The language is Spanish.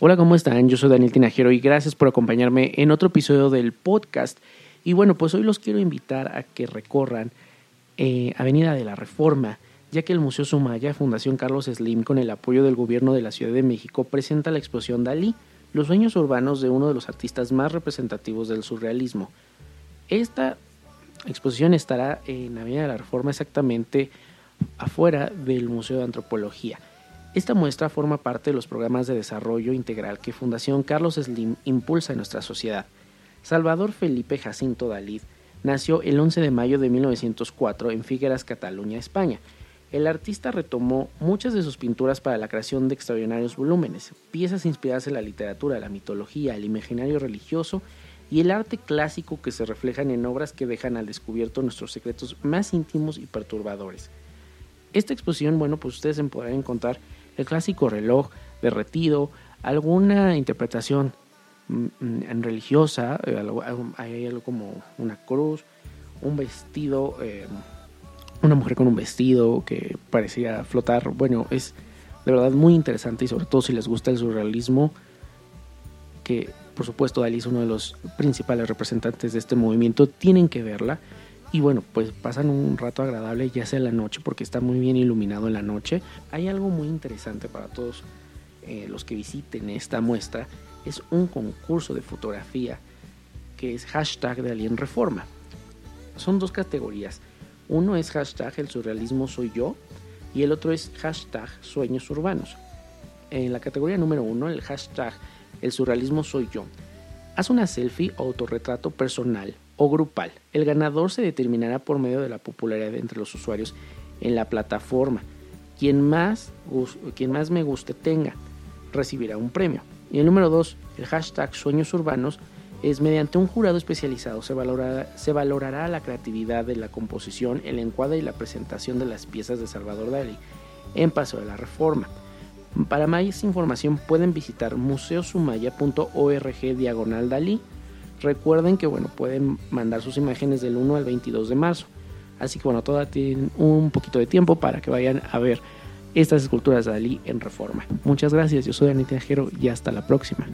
Hola, ¿cómo están? Yo soy Daniel Tinajero y gracias por acompañarme en otro episodio del podcast. Y bueno, pues hoy los quiero invitar a que recorran eh, Avenida de la Reforma, ya que el Museo Sumaya, Fundación Carlos Slim, con el apoyo del gobierno de la Ciudad de México, presenta la exposición Dalí, los sueños urbanos de uno de los artistas más representativos del surrealismo. Esta exposición estará en Avenida de la Reforma exactamente afuera del Museo de Antropología. Esta muestra forma parte de los programas de desarrollo integral que Fundación Carlos Slim impulsa en nuestra sociedad. Salvador Felipe Jacinto Dalí nació el 11 de mayo de 1904 en Figueras, Cataluña, España. El artista retomó muchas de sus pinturas para la creación de extraordinarios volúmenes, piezas inspiradas en la literatura, la mitología, el imaginario religioso y el arte clásico que se reflejan en obras que dejan al descubierto nuestros secretos más íntimos y perturbadores. Esta exposición, bueno, pues ustedes podrán encontrar el clásico reloj derretido, alguna interpretación mm, mm, religiosa, eh, hay algo como una cruz, un vestido, eh, una mujer con un vestido que parecía flotar. Bueno, es de verdad muy interesante y sobre todo si les gusta el surrealismo, que por supuesto Dalí es uno de los principales representantes de este movimiento, tienen que verla. Y bueno, pues pasan un rato agradable ya sea en la noche porque está muy bien iluminado en la noche. Hay algo muy interesante para todos eh, los que visiten esta muestra. Es un concurso de fotografía que es hashtag de Alien Reforma. Son dos categorías. Uno es hashtag el surrealismo soy yo y el otro es hashtag sueños urbanos. En la categoría número uno, el hashtag el surrealismo soy yo. Haz una selfie o autorretrato personal o grupal. El ganador se determinará por medio de la popularidad entre los usuarios en la plataforma. Quien más, quien más me guste tenga recibirá un premio. Y el número 2, el hashtag sueños urbanos, es mediante un jurado especializado se valorará, se valorará la creatividad de la composición, el encuadre y la presentación de las piezas de Salvador Dalí en Paso de la Reforma. Para más información pueden visitar museosumaya.org diagonal Dalí. Recuerden que bueno, pueden mandar sus imágenes del 1 al 22 de marzo. Así que bueno, todavía tienen un poquito de tiempo para que vayan a ver estas esculturas de Dalí en reforma. Muchas gracias, yo soy Anita Jero y hasta la próxima.